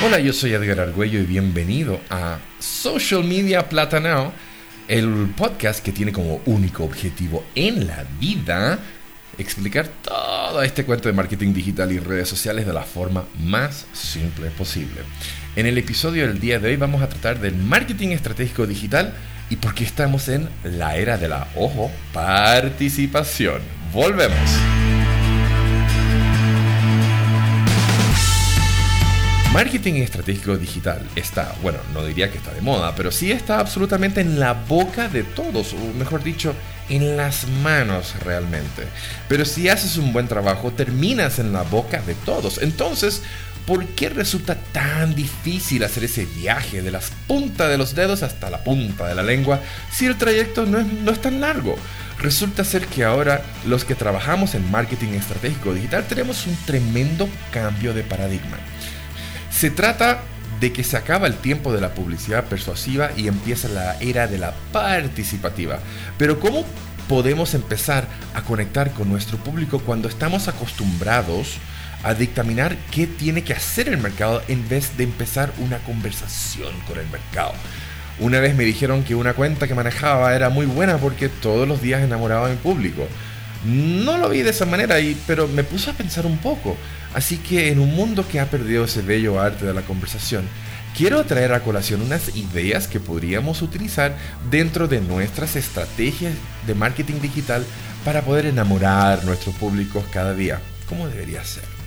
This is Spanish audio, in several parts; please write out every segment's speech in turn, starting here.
Hola, yo soy Edgar Argüello y bienvenido a Social Media Platanao, el podcast que tiene como único objetivo en la vida explicar todo este cuento de marketing digital y redes sociales de la forma más simple posible. En el episodio del día de hoy vamos a tratar del marketing estratégico digital y por qué estamos en la era de la, ojo, participación. Volvemos. Marketing estratégico digital está, bueno, no diría que está de moda, pero sí está absolutamente en la boca de todos, o mejor dicho, en las manos realmente. Pero si haces un buen trabajo, terminas en la boca de todos. Entonces, ¿por qué resulta tan difícil hacer ese viaje de las puntas de los dedos hasta la punta de la lengua si el trayecto no es, no es tan largo? Resulta ser que ahora los que trabajamos en marketing estratégico digital tenemos un tremendo cambio de paradigma. Se trata de que se acaba el tiempo de la publicidad persuasiva y empieza la era de la participativa. Pero ¿cómo podemos empezar a conectar con nuestro público cuando estamos acostumbrados a dictaminar qué tiene que hacer el mercado en vez de empezar una conversación con el mercado? Una vez me dijeron que una cuenta que manejaba era muy buena porque todos los días enamoraba a mi público. No lo vi de esa manera, y, pero me puso a pensar un poco. Así que en un mundo que ha perdido ese bello arte de la conversación, quiero traer a colación unas ideas que podríamos utilizar dentro de nuestras estrategias de marketing digital para poder enamorar a nuestros públicos cada día, como debería ser.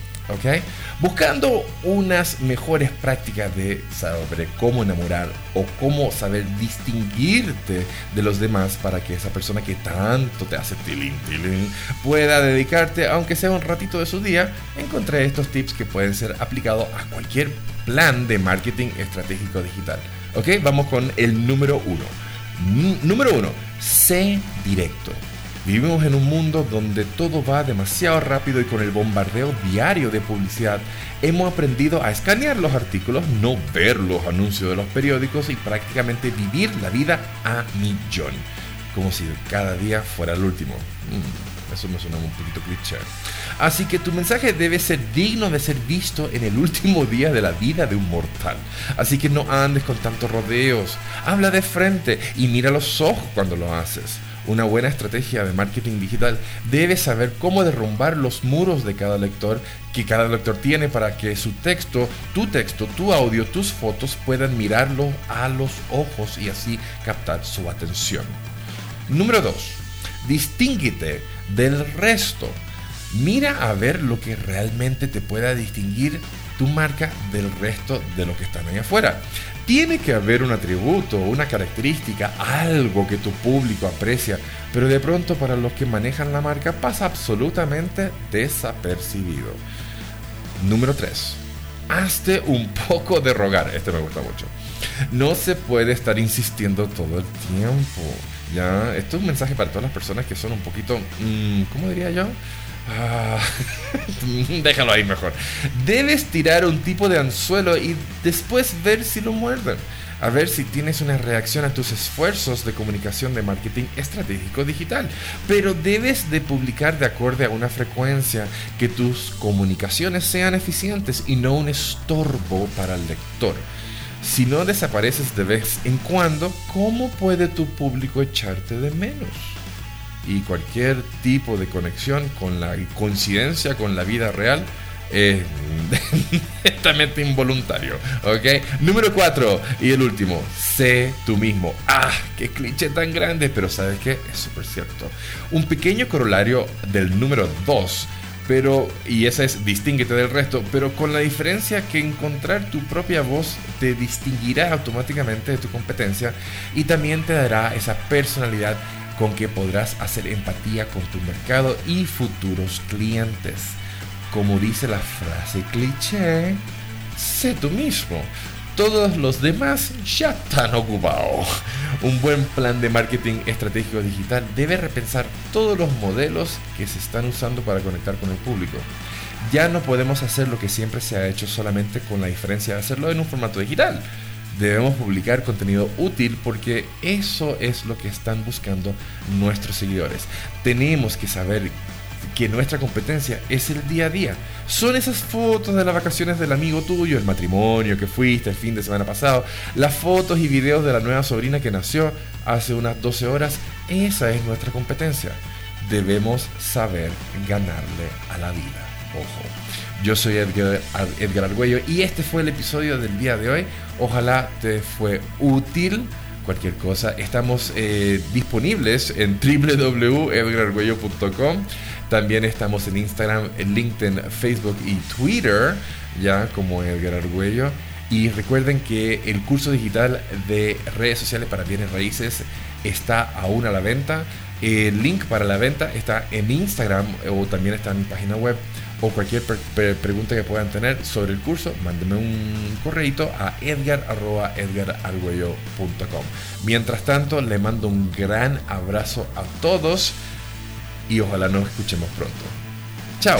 Buscando unas mejores prácticas de saber cómo enamorar o cómo saber distinguirte de los demás para que esa persona que tanto te hace tilín, tilín, pueda dedicarte, aunque sea un ratito de su día, encontré estos tips que pueden ser aplicados a cualquier plan de marketing estratégico digital. ¿Ok? Vamos con el número uno. número uno, sé directo. Vivimos en un mundo donde todo va demasiado rápido y con el bombardeo diario de publicidad hemos aprendido a escanear los artículos, no ver los anuncios de los periódicos y prácticamente vivir la vida a millón, como si cada día fuera el último. Mm, eso me suena un poquito cliché. Así que tu mensaje debe ser digno de ser visto en el último día de la vida de un mortal. Así que no andes con tantos rodeos. Habla de frente y mira los ojos cuando lo haces una buena estrategia de marketing digital debe saber cómo derrumbar los muros de cada lector que cada lector tiene para que su texto, tu texto, tu audio, tus fotos puedan mirarlo a los ojos y así captar su atención. Número 2. Distínguete del resto. Mira a ver lo que realmente te pueda distinguir tu marca del resto de lo que están ahí afuera. Tiene que haber un atributo, una característica, algo que tu público aprecia, pero de pronto para los que manejan la marca pasa absolutamente desapercibido. Número 3. Hazte un poco de rogar. Este me gusta mucho. No se puede estar insistiendo todo el tiempo. Ya, esto es un mensaje para todas las personas que son un poquito, mm, ¿cómo diría yo? Ah, déjalo ahí mejor. Debes tirar un tipo de anzuelo y después ver si lo muerden. A ver si tienes una reacción a tus esfuerzos de comunicación de marketing estratégico digital. Pero debes de publicar de acuerdo a una frecuencia que tus comunicaciones sean eficientes y no un estorbo para el lector. Si no desapareces de vez en cuando, ¿cómo puede tu público echarte de menos? Y cualquier tipo de conexión con la coincidencia con la vida real es netamente involuntario. ¿Ok? Número 4 y el último, sé tú mismo. ¡Ah! ¡Qué cliché tan grande! Pero ¿sabes qué? Es súper cierto. Un pequeño corolario del número 2 pero y esa es distínguete del resto, pero con la diferencia que encontrar tu propia voz te distinguirá automáticamente de tu competencia y también te dará esa personalidad con que podrás hacer empatía con tu mercado y futuros clientes. Como dice la frase cliché, sé tú mismo. Todos los demás ya están ocupados. Un buen plan de marketing estratégico digital debe repensar todos los modelos que se están usando para conectar con el público. Ya no podemos hacer lo que siempre se ha hecho solamente con la diferencia de hacerlo en un formato digital debemos publicar contenido útil porque eso es lo que están buscando nuestros seguidores. Tenemos que saber que nuestra competencia es el día a día. Son esas fotos de las vacaciones del amigo tuyo, el matrimonio que fuiste el fin de semana pasado, las fotos y videos de la nueva sobrina que nació hace unas 12 horas. Esa es nuestra competencia. Debemos saber ganarle a la vida. Ojo. Yo soy Edgar, Edgar Argüello y este fue el episodio del día de hoy. Ojalá te fue útil cualquier cosa. Estamos eh, disponibles en www.edgarargüello.com. También estamos en Instagram, LinkedIn, Facebook y Twitter, ya como Edgar Argüello. Y recuerden que el curso digital de redes sociales para bienes raíces está aún a la venta. El link para la venta está en Instagram o también está en mi página web o cualquier pregunta que puedan tener sobre el curso, mándenme un correito a edgar.edgarargüello.com. Mientras tanto, le mando un gran abrazo a todos y ojalá nos escuchemos pronto. Chao.